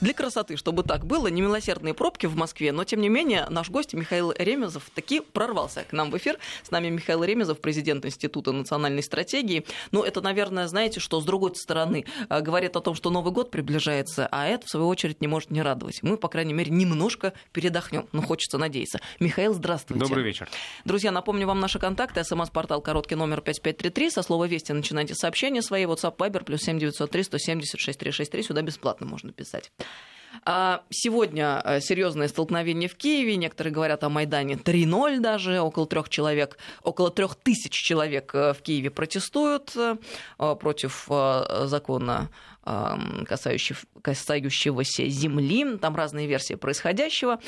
Для красоты, чтобы так было, немилосердные пробки в Москве, но тем не менее наш гость Михаил Ремезов таки прорвался к нам в эфир. С нами Михаил Ремезов, президент Института национальной стратегии. Ну, это, наверное, знаете, что с другой стороны э, говорит о том, что Новый год приближается, а это, в свою очередь, не может не радовать. Мы, по крайней мере, немножко передохнем, ну, хочется надеяться. Михаил, здравствуйте. Добрый вечер. Друзья, напомню вам наши контакты. СМС-портал короткий номер 5533. Со слова «Вести» начинайте сообщения свои. WhatsApp, Viber, плюс 7903 170 6363. Сюда бесплатно можно писать. А, сегодня э, серьезное столкновение в Киеве. Некоторые говорят о Майдане 3-0 даже. Около трех человек, около трех тысяч человек э, в Киеве протестуют э, против закона касающегося земли, там разные версии происходящего.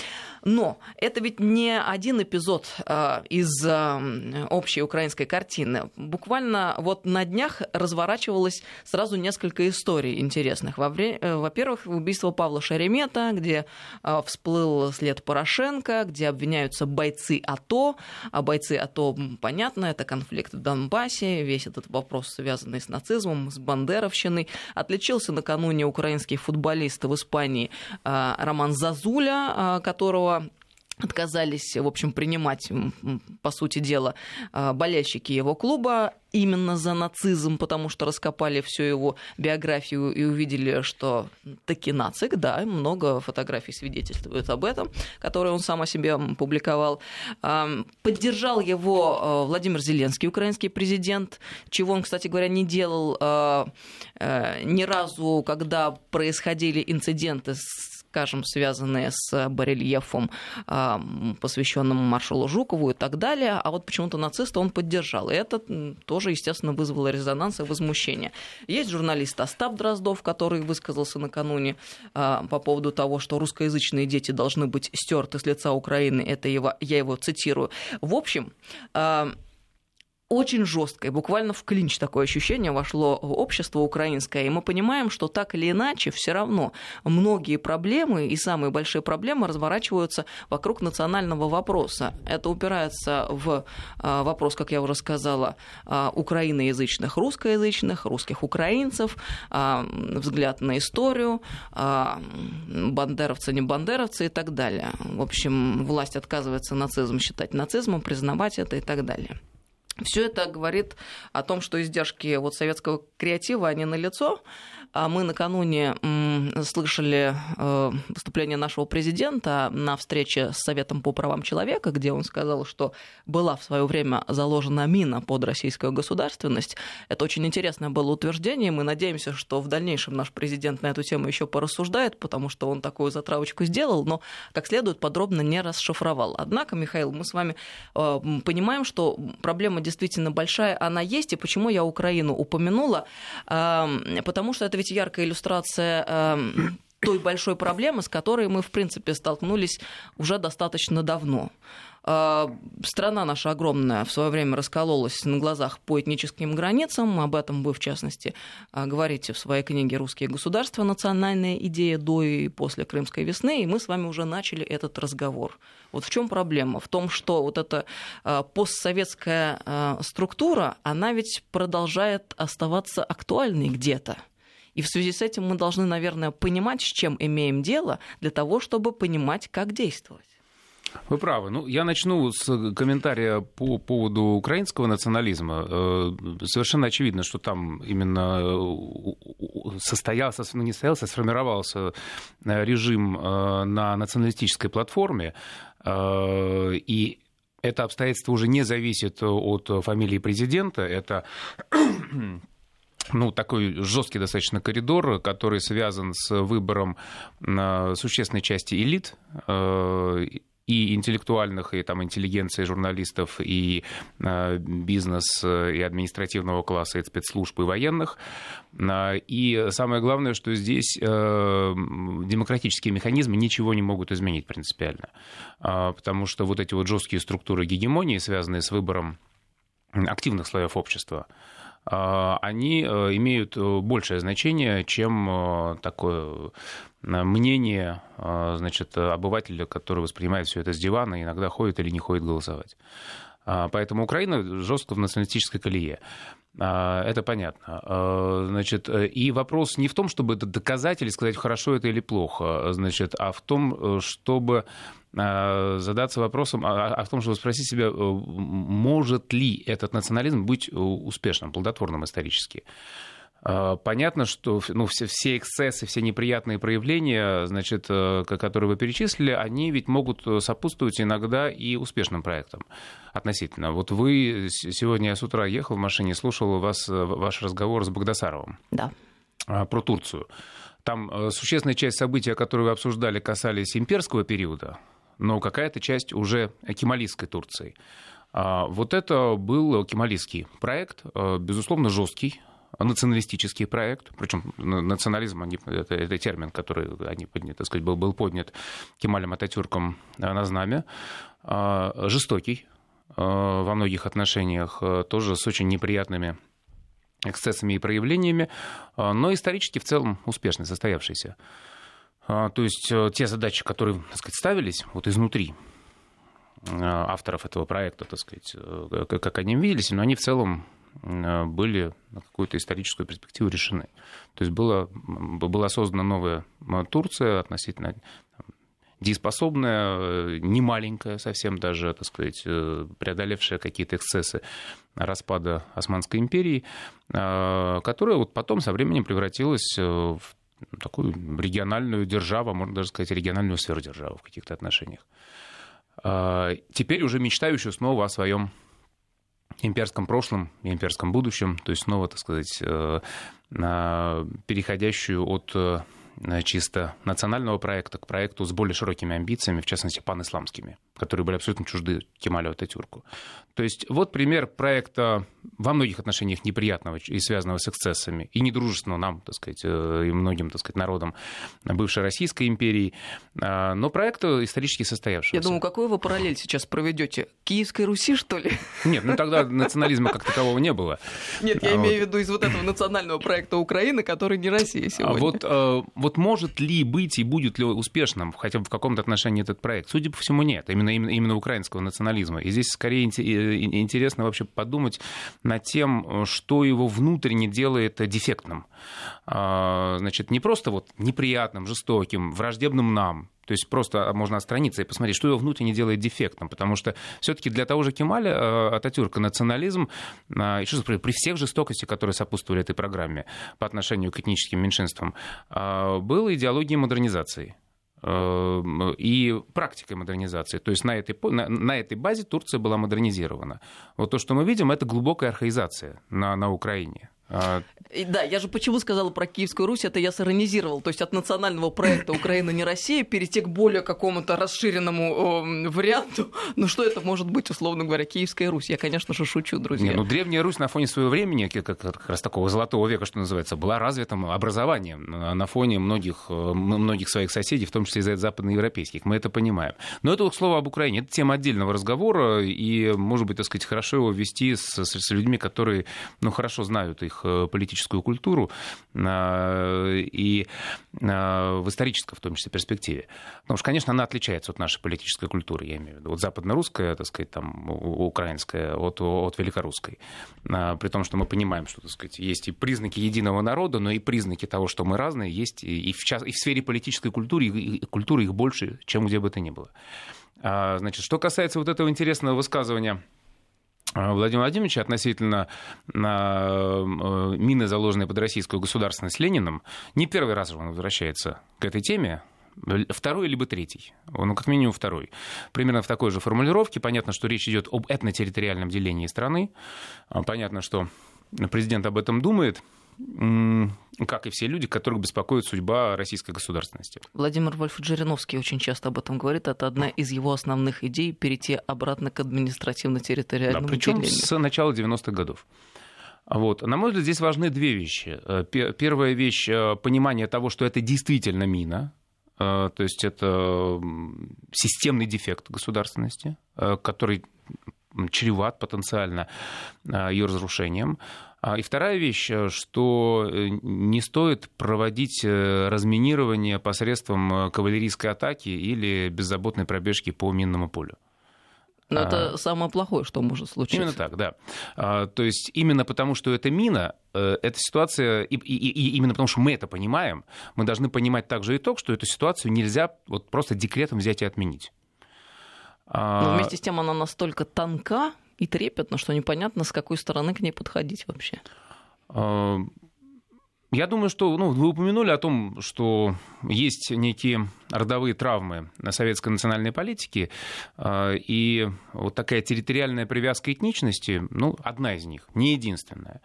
Но это ведь не один эпизод а, из общей украинской картины. Буквально вот на днях разворачивалось сразу несколько историй интересных. Э, во-первых, убийство Павла Шеремета, где а, всплыл след Порошенко, где обвиняются бойцы АТО. А бойцы АТО, понятно, это конфликт в Донбассе, весь этот вопрос, связанный с нацизмом, с бандеровщиной. Отличился Случился накануне украинский футболист в Испании а, Роман Зазуля, а, которого отказались, в общем, принимать, по сути дела, а, болельщики его клуба именно за нацизм, потому что раскопали всю его биографию и увидели, что таки нацик, да, много фотографий свидетельствуют об этом, которые он сам о себе публиковал. А, поддержал его а, Владимир Зеленский, украинский президент, чего он, кстати говоря, не делал ни разу, когда происходили инциденты с скажем, связанные с барельефом, посвященным маршалу Жукову и так далее, а вот почему-то нациста он поддержал. И это тоже, естественно, вызвало резонанс и возмущение. Есть журналист Остап Дроздов, который высказался накануне а, по поводу того, что русскоязычные дети должны быть стерты с лица Украины. Это его, я его цитирую. В общем, очень жесткое, буквально в клинч такое ощущение вошло общество украинское, и мы понимаем, что так или иначе все равно многие проблемы и самые большие проблемы разворачиваются вокруг национального вопроса. Это упирается в а, вопрос, как я уже сказала, а, украиноязычных, русскоязычных, русских украинцев, а, взгляд на историю, бандеровцы, не бандеровцы и так далее. В общем, власть отказывается нацизм считать нацизмом, признавать это и так далее. Все это говорит о том, что издержки вот советского креатива, они налицо. А мы накануне слышали э, выступление нашего президента на встрече с Советом по правам человека, где он сказал, что была в свое время заложена мина под российскую государственность. Это очень интересное было утверждение. Мы надеемся, что в дальнейшем наш президент на эту тему еще порассуждает, потому что он такую затравочку сделал, но как следует подробно не расшифровал. Однако, Михаил, мы с вами э, понимаем, что проблема действительно большая, она есть. И почему я Украину упомянула? Э, потому что это ведь яркая иллюстрация эм, той большой проблемы, с которой мы, в принципе, столкнулись уже достаточно давно. Э, страна наша огромная в свое время раскололась на глазах по этническим границам. Об этом вы, в частности, э, говорите в своей книге «Русские государства. Национальная идея до и после Крымской весны». И мы с вами уже начали этот разговор. Вот в чем проблема? В том, что вот эта э, постсоветская структура, она ведь продолжает оставаться актуальной где-то. И в связи с этим мы должны, наверное, понимать, с чем имеем дело, для того, чтобы понимать, как действовать. Вы правы. Ну, я начну с комментария по поводу украинского национализма. Э, совершенно очевидно, что там именно э, состоялся, ну, не состоялся, а сформировался э, режим на националистической платформе. И это обстоятельство уже не зависит от фамилии президента. Это ну, такой жесткий достаточно коридор, который связан с выбором существенной части элит э, и интеллектуальных, и там интеллигенции журналистов, и э, бизнес, и административного класса, и спецслужб, и военных. И самое главное, что здесь э, демократические механизмы ничего не могут изменить принципиально. Потому что вот эти вот жесткие структуры гегемонии, связанные с выбором активных слоев общества, они э, имеют э, большее значение, чем э, такое мнение значит, обывателя, который воспринимает все это с дивана иногда ходит или не ходит голосовать. А, поэтому Украина жестко в националистической колее. Это понятно. Значит, и вопрос не в том, чтобы это доказать или сказать, хорошо это или плохо, значит, а в том, чтобы задаться вопросом, а, а в том, чтобы спросить себя, может ли этот национализм быть успешным, плодотворным исторически. А, понятно, что ну, все, все эксцессы, все неприятные проявления, значит, э, которые вы перечислили, они ведь могут сопутствовать иногда и успешным проектам относительно. Вот вы сегодня я с утра ехал в машине, слушал вас э, ваш разговор с Богдасаровым. Да. А, про Турцию. Там э, существенная часть событий, которые вы обсуждали, касались имперского периода, но какая-то часть уже кемалистской Турции. А, вот это был кемалистский проект, безусловно, жесткий, националистический проект, причем национализм, они, это, это термин, который они, так сказать, был, был поднят Кемалем Ататюрком э, на знамя, а, жестокий э, во многих отношениях, э, тоже с очень неприятными эксцессами и проявлениями, но исторически в целом успешный, состоявшийся. То есть те задачи, которые так сказать, ставились вот изнутри авторов этого проекта, так сказать, как они виделись, но они в целом Э, были на какую-то историческую перспективу решены. То есть была, была создана новая Турция относительно дееспособная, э, не маленькая совсем даже, так сказать, э, преодолевшая какие-то эксцессы распада Османской империи, которая вот потом со временем превратилась в такую региональную державу, можно даже сказать, региональную сверхдержаву в каких-то отношениях. Теперь уже мечтающую снова о своем имперском прошлом и имперском будущем, то есть снова, так сказать, э, переходящую от э, чисто национального проекта к проекту с более широкими амбициями, в частности, панисламскими, которые были абсолютно чужды Кемалю Ататюрку. То есть вот пример проекта во многих отношениях неприятного и связанного с эксцессами, и недружественного нам, так сказать, э, и многим, так сказать, народам бывшей Российской империи, а, но проект исторически состоявшийся. Я думаю, какую вы параллель сейчас проведете? Киевской Руси, что ли? Нет, ну тогда национализма как такового не было. Нет, я а имею в виду из вот этого национального проекта Украины, который не Россия а сегодня. Вот, э, вот может ли быть и будет ли успешным хотя бы в каком-то отношении этот проект? Судя по всему, нет. Именно, именно, именно украинского национализма. И здесь скорее интересно вообще подумать над тем, что его внутренне делает дефектным. А, значит, не просто вот неприятным, жестоким, враждебным нам, то есть просто можно отстраниться и посмотреть, что его внутренне делает дефектным. Потому что все-таки для того же Кемаля э, Ататюрка национализм, а, еще раз при всех жестокостях, которые сопутствовали этой программе по отношению к этническим меньшинствам, а, был идеологией модернизации. Э, и практикой модернизации. То есть на этой, на, на этой базе Турция была модернизирована. Вот то, что мы видим, это глубокая архаизация на, на Украине. А, да, я же почему сказала про Киевскую Русь, это я сиронизировал. То есть от национального проекта Украина не Россия перейти к более какому-то расширенному э, варианту. Ну что это может быть, условно говоря, Киевская Русь? Я, конечно же, шучу, друзья. Не, ну Древняя Русь на фоне своего времени, как, как раз такого золотого века, что называется, была развитым образованием на фоне многих, э, многих своих соседей, в том числе и западноевропейских. Мы это понимаем. Но это, к слову, об Украине. Это тема отдельного разговора, и, может быть, так сказать, хорошо его вести с, с людьми, которые ну, хорошо знают их Э, политическую культуру э, и э, в исторической, в том числе, перспективе. Потому что, конечно, она отличается от нашей политической культуры, я имею в виду. Вот западно-русская, так сказать, там, украинская от, от великорусской. При том, что мы понимаем, что, так сказать, есть и признаки единого народа, но и признаки того, что мы разные, есть и в, и в сфере политической культуры, и культуры их больше, чем где бы то ни было. Значит, что касается вот этого интересного высказывания Владимира Владимировича относительно на э, мины, заложенные под российскую государственность Лениным, не первый раз он возвращается к этой теме, второй либо третий, ну, как минимум второй. Примерно в такой же формулировке. Понятно, что речь идет об этнотерриториальном делении страны. А, понятно, что президент об этом думает как и все люди, которых беспокоит судьба российской государственности. Владимир Вольф Жириновский очень часто об этом говорит. Это одна из его основных идей перейти обратно к административно-территориальному да, причем делению. с начала 90-х годов. Вот. На мой взгляд, здесь важны две вещи. Э, первая вещь э, – понимание того, что это действительно мина, э, то есть это системный дефект государственности, который чреват потенциально ее разрушением. А, и вторая вещь, э, что э, не стоит проводить э, разминирование посредством кавалерийской атаки или беззаботной пробежки по минному полю. Но это самое плохое, что может случиться. Именно так, да. То есть именно потому, что это мина, эта ситуация, и, и, и именно потому, что мы это понимаем, мы должны понимать также итог, что эту ситуацию нельзя вот просто декретом взять и отменить. Но вместе с тем она настолько тонка и трепетна, что непонятно, с какой стороны к ней подходить вообще. Я думаю, что ну, вы упомянули о том, что есть некие родовые травмы на советской национальной политике, а, и вот такая территориальная привязка этничности, ну, одна из них, не единственная.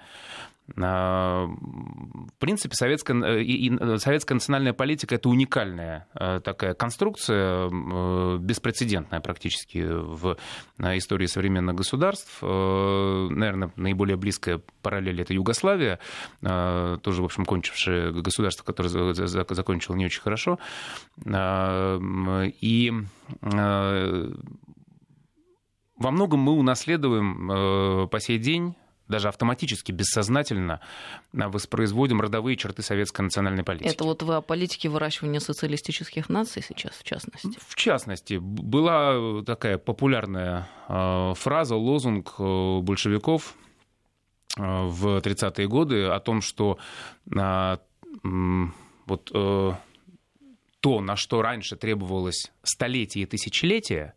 А, в принципе, советская, э, и советская национальная политика это уникальная э, такая конструкция, э, беспрецедентная практически в истории современных государств. Наверное, наиболее близкая параллель это Югославия, тоже, в общем, кончившее государство, которое закончило не очень хорошо. И во многом мы унаследуем по сей день даже автоматически, бессознательно воспроизводим родовые черты советской национальной политики. Это вот вы о политике выращивания социалистических наций сейчас, в частности? В частности. Была такая популярная э, фраза, лозунг э, большевиков э, в 30-е годы о том, что вот то, на что раньше требовалось столетия и тысячелетия,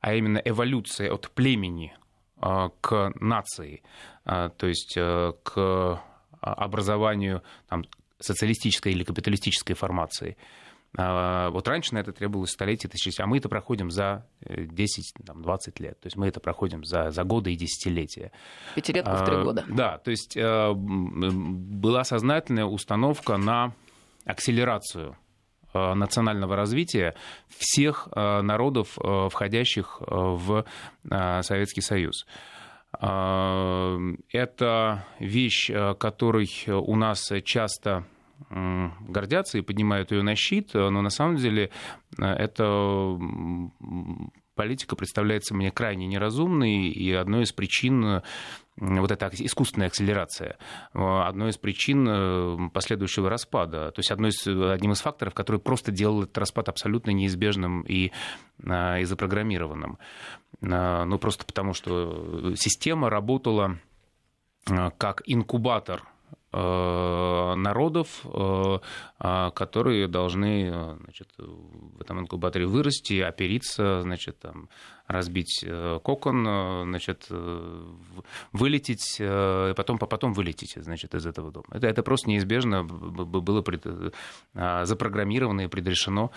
а именно эволюция от племени к нации, а, то есть э, к образованию там, социалистической или капиталистической формации. Вот раньше на это требовалось столетие, тысячи, а мы это проходим за 10-20 э, лет. То есть мы это проходим за, за годы и десятилетия. Пятилетку в три года. Да, то есть э, была сознательная установка на акселерацию национального развития всех народов, входящих в Советский Союз. Это вещь, э, которой у нас часто гордятся и поднимают ее на щит, но на самом деле э, это политика представляется мне крайне неразумной, и одной из причин вот эта искусственная акселерация, одной из причин последующего распада, то есть одной из, одним из факторов, который просто делал этот распад абсолютно неизбежным и, и запрограммированным. Ну, просто потому, что система работала как инкубатор народов, которые должны значит, в этом инкубаторе вырасти, опериться, значит, там, разбить э, кокон, э, значит, э, вылететь, и потом, потом вылететь значит, из этого дома. Это, это просто неизбежно было пред, запрограммировано и предрешено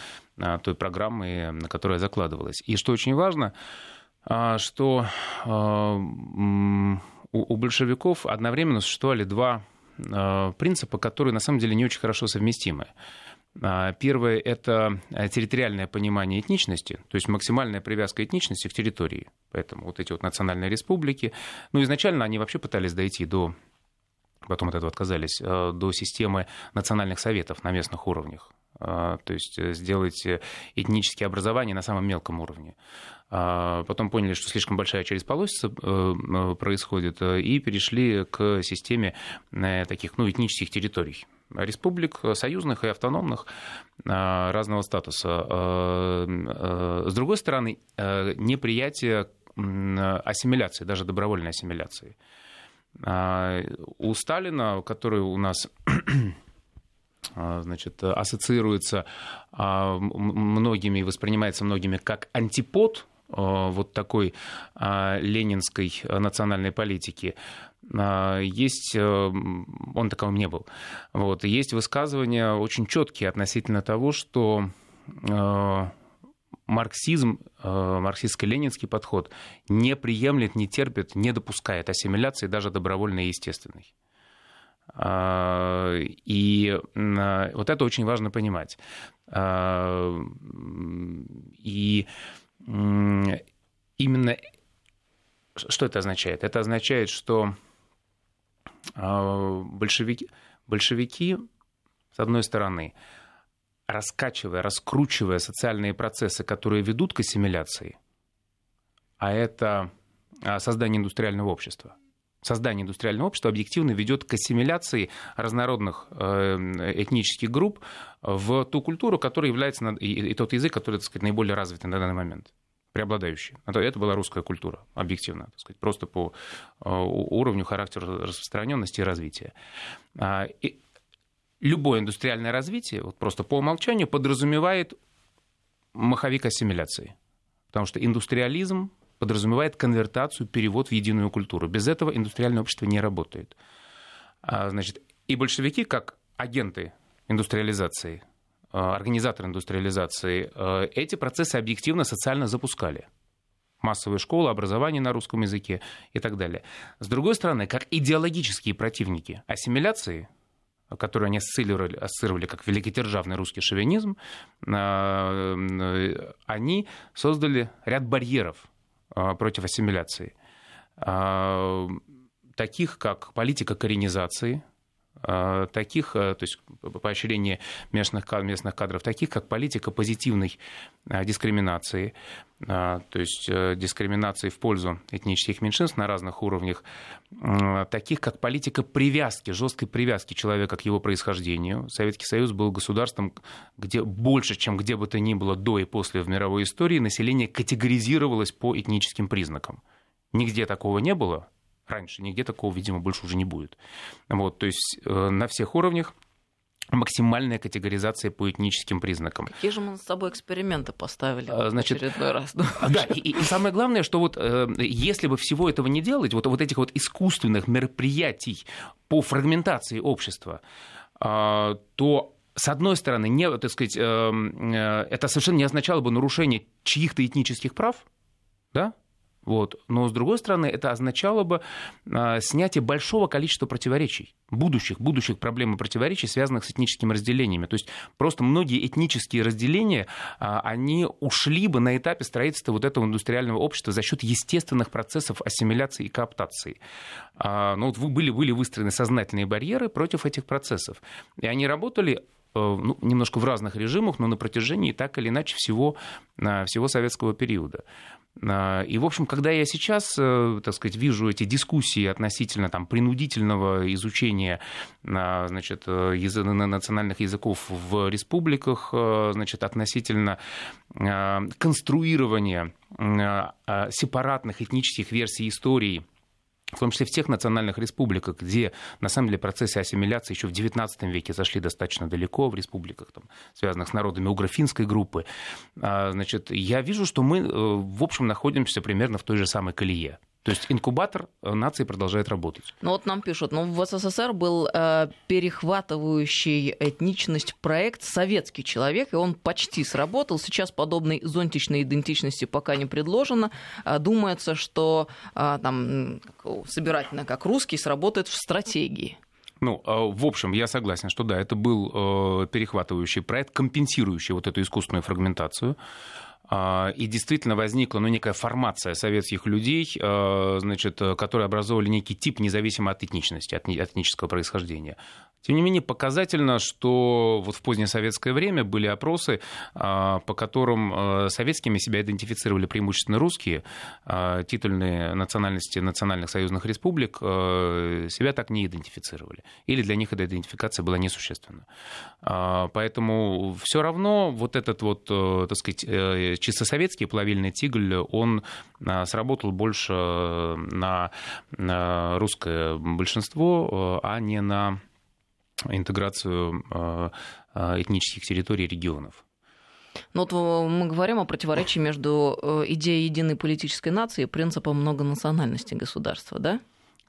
той программой, на которая закладывалась. И что очень важно, а, что а, у большевиков одновременно существовали два а, принципа, которые на самом деле не очень хорошо совместимы. Первое – это территориальное понимание этничности, то есть максимальная привязка этничности к территории. Поэтому вот эти вот национальные республики, ну, изначально они вообще пытались дойти до потом от этого отказались, до системы национальных советов на местных уровнях. То есть э, сделать э, этнические образования на самом мелком уровне. А потом поняли, что слишком большая через полосица э, э, происходит, э, и перешли к системе таких ну, этнических территорий республик союзных и автономных разного статуса. С другой стороны, неприятие ассимиляции, даже добровольной ассимиляции. У Сталина, который у нас значит, ассоциируется многими и воспринимается многими как антипод вот такой э, ленинской национальной политики, э, есть, он таковым не был, вот, есть высказывания очень четкие относительно того, что марксизм, марксистско-ленинский подход не приемлет, не терпит, не допускает ассимиляции даже добровольной и естественной. И вот это очень важно понимать. И именно что это означает? Это означает, что а, большевики, большевики, с одной стороны, раскачивая, раскручивая социальные процессы, которые ведут к ассимиляции, а это а, создание индустриального общества. Создание индустриального общества объективно ведет к ассимиляции разнородных э, этнических групп в ту культуру, которая является, и тот язык, который, так сказать, наиболее развит на данный момент. преобладающей. Это была русская культура, объективно, так сказать, просто по уровню, характеру распространенности и развития. А, и любое индустриальное развитие, вот просто по умолчанию, подразумевает маховик ассимиляции. Потому что индустриализм подразумевает конвертацию, перевод в единую культуру. Без этого индустриальное общество не работает. А, значит, и большевики, как агенты индустриализации, а, организаторы индустриализации, а, эти процессы объективно социально запускали. Массовые школы, образование на русском языке и так далее. С другой стороны, как идеологические противники ассимиляции, которые они ассоциировали, ассоциировали как великодержавный русский шовинизм, они создали ряд барьеров против ассимиляции. Таких как политика коренизации, а, таких, а, то есть поощрение местных, местных кадров, таких как политика позитивной а, дискриминации, то есть э, дискриминации в пользу этнических меньшинств на разных уровнях, таких как политика привязки, жесткой привязки человека к его происхождению. Советский Союз был государством, где больше, чем где бы то ни было до и после в мировой истории, население категоризировалось по этническим признакам. Нигде такого не было, раньше. Нигде такого, видимо, больше уже не будет. Вот, то есть э, на всех уровнях максимальная категоризация по этническим признакам. Какие же мы с собой эксперименты поставили а, Значит, в очередной раз? Да, и, и самое главное, что вот э, если бы всего этого не делать, вот, вот этих вот искусственных мероприятий по фрагментации общества, э, то с одной стороны, не, так сказать, это совершенно не означало бы нарушение чьих-то этнических прав, да, вот. Но, с другой стороны, это означало бы а, снятие большого количества противоречий, будущих, будущих проблем и противоречий, связанных с этническими разделениями. То есть просто многие этнические разделения, а, они ушли бы на этапе строительства вот этого индустриального общества за счет естественных процессов ассимиляции и кооптации. А, но вот были, были выстроены сознательные барьеры против этих процессов. И они работали э, ну, немножко в разных режимах, но на протяжении так или иначе всего, всего советского периода. А, и, в общем, когда я сейчас, э, так сказать, вижу эти дискуссии относительно там, принудительного изучения а, значит, э, язы, национальных языков в республиках, э, значит, относительно а, конструирования сепаратных этнических версий истории в том числе в тех национальных республиках, где на самом деле процессы ассимиляции еще в XIX веке зашли достаточно далеко, в республиках, там, связанных с народами угрофинской группы, а, значит, я вижу, что мы, э, в общем, находимся примерно в той же самой колее. То есть инкубатор э, нации продолжает работать. Ну вот нам пишут, ну в СССР был э, перехватывающий этничность проект «Советский человек», и он почти сработал. Сейчас подобной зонтичной идентичности пока не предложено. А, думается, что э, там собирательно как русский сработает в стратегии. Ну, а, в общем, я согласен, что да, это был э, перехватывающий проект, компенсирующий вот эту искусственную фрагментацию. А, и действительно возникла ну, некая формация советских людей, а, значит, которые образовывали некий тип независимо от этничности, от этнического происхождения. Тем не менее, показательно, что вот в позднее советское время были опросы, а, по которым советскими себя идентифицировали преимущественно русские, титульные национальности национальных союзных республик себя так не идентифицировали. Или для них эта идентификация была несущественна. Поэтому все равно вот этот вот, так сказать, э, чисто советский плавильный тигль, он а, сработал больше на русское большинство, а не на интеграцию этнических территорий регионов. Ну вот э, мы говорим о противоречии между э, идеей единой политической нации и принципом многонациональности государства, да?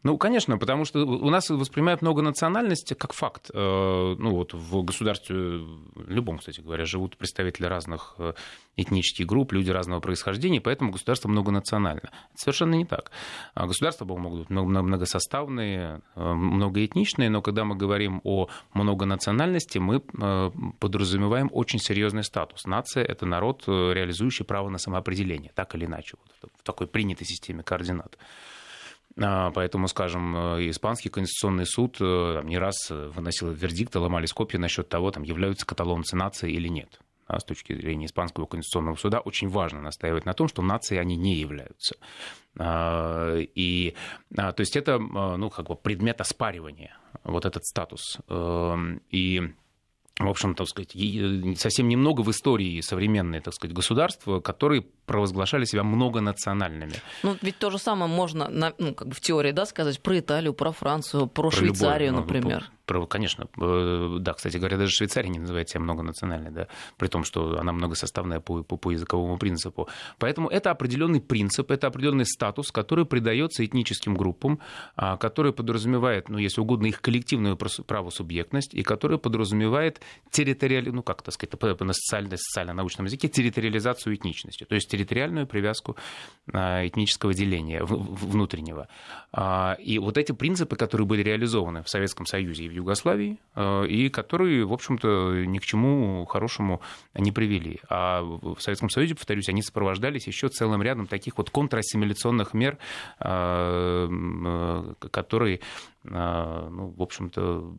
Ну, конечно, потому что у нас воспринимают многонациональность как факт. Э, ну, вот в государстве, любом, кстати говоря, живут представители разных э, этнических групп, люди разного происхождения, поэтому государство многонационально. Это совершенно не так. А государства могут быть многосоставные, э, многоэтничные, но когда мы говорим о многонациональности, мы подразумеваем очень серьезный статус. Нация – это народ, реализующий право на самоопределение, так или иначе, вот в такой принятой системе координат. А, поэтому, скажем, э, испанский конституционный суд э, не раз э, выносил вердикты, ломались копии насчет того, там, являются каталонцы нацией или нет. А с точки зрения Испанского конституционного суда очень важно настаивать на том, что нации они не являются. А, и, то есть это ну, как бы предмет оспаривания, вот этот статус. И в общем, так сказать, совсем немного в истории современной, так сказать, государства, которые провозглашали себя многонациональными. Ну, ведь то же самое можно, ну, как бы в теории, да, сказать про Италию, про Францию, про, про Швейцарию, любой, например. Конечно, э, да, кстати говоря, даже Швейцария не называет себя многонациональной, да, при том, что она многосоставная по, по, по языковому принципу. Поэтому это определенный принцип, это определенный статус, который придается этническим группам, а, который подразумевает, ну, если угодно, их коллективную правосубъектность, и который подразумевает территориальную, ну, как так сказать, на социально-научном языке, территориализацию этничности, то есть территориальную привязку а, этнического деления внутреннего. А, и вот эти принципы, которые были реализованы в Советском Союзе и в Югославии, э, и которые, в общем-то, ни к чему хорошему не привели. А в Советском Союзе, повторюсь, они сопровождались еще целым рядом таких вот контрассимиляционных мер, которые, ну, в общем-то,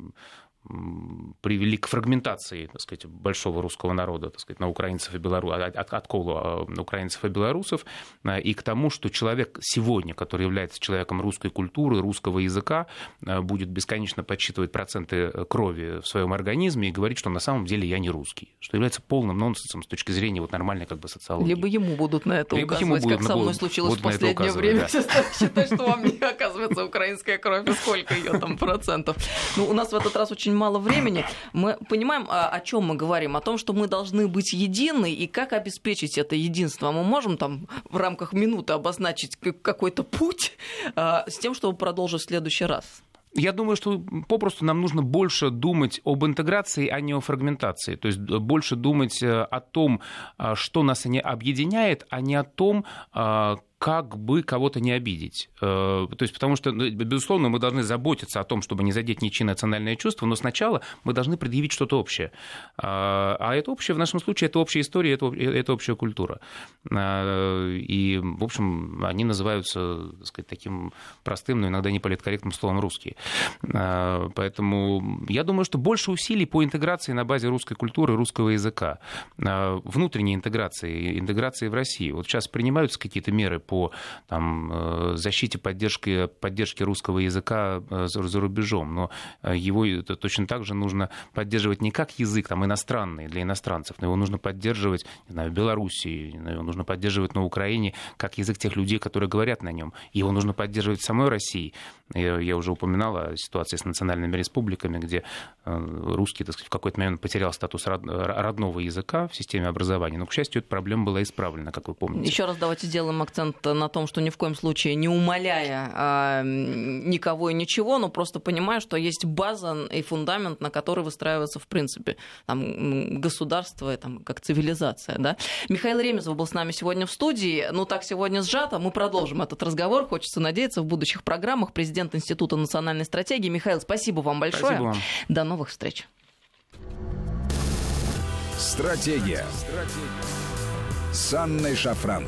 привели к фрагментации, так сказать, большого русского народа, так сказать, на украинцев и белорусов, от, отколу украинцев и белорусов, а, и к тому, что человек сегодня, который является человеком русской культуры, русского языка, а, будет бесконечно подсчитывать проценты крови в своем организме и говорить, что на самом деле я не русский, что является полным нонсенсом с точки зрения вот нормальной как бы социологии. Либо ему будут на это Либо указывать, ему как со мной случилось в последнее время. Да. Считать, что вам не оказывается украинская кровь, сколько ее там процентов. Ну, у нас в этот раз очень мало времени. Мы понимаем, а, о чем мы говорим, о том, что мы должны быть едины, и как обеспечить это единство. Мы можем там в рамках минуты обозначить какой-то путь а, с тем, чтобы продолжить в следующий раз. Я думаю, что попросту нам нужно больше думать об интеграции, а не о фрагментации. То есть больше думать э, о том, а, что нас объединяет, а не о том, как бы кого-то не обидеть. Э, то есть, потому что, ну, безусловно, мы должны заботиться о том, чтобы не задеть ничьи национальные чувства, но сначала мы должны предъявить что-то общее. А, а это общее, в нашем случае, это общая история, это, это общая культура. А, и, в общем, они называются, так сказать, таким простым, но иногда неполиткорректным словом «русские». А, поэтому я думаю, что больше усилий по интеграции на базе русской культуры, русского языка, внутренней интеграции, интеграции в России. Вот сейчас принимаются какие-то меры по там, э, защите поддержки, поддержки русского языка э, за рубежом, но э, его точно так же нужно поддерживать не как язык там, иностранный для иностранцев, но его нужно поддерживать не знаю, в Белоруссии, его нужно поддерживать на Украине как язык тех людей, которые говорят на нем. Его нужно поддерживать в самой России. Я, я уже упоминал о ситуации с национальными республиками, где русский так сказать, в какой-то момент потерял статус родного языка в системе образования. Но, к счастью, эта проблема была исправлена, как вы помните. Еще раз давайте сделаем акцент на том, что ни в коем случае не умоляя а, никого и ничего, но просто понимая, что есть база и фундамент, на который выстраивается, в принципе, там, государство, там, как цивилизация. Да? Михаил Ремезов был с нами сегодня в студии. Ну, так сегодня сжато. Мы продолжим этот разговор. Хочется надеяться в будущих программах. Президент Института национальной стратегии. Михаил, спасибо вам большое. Спасибо вам. До новых встреч. Стратегия. Стратегия. С Анной Шафран.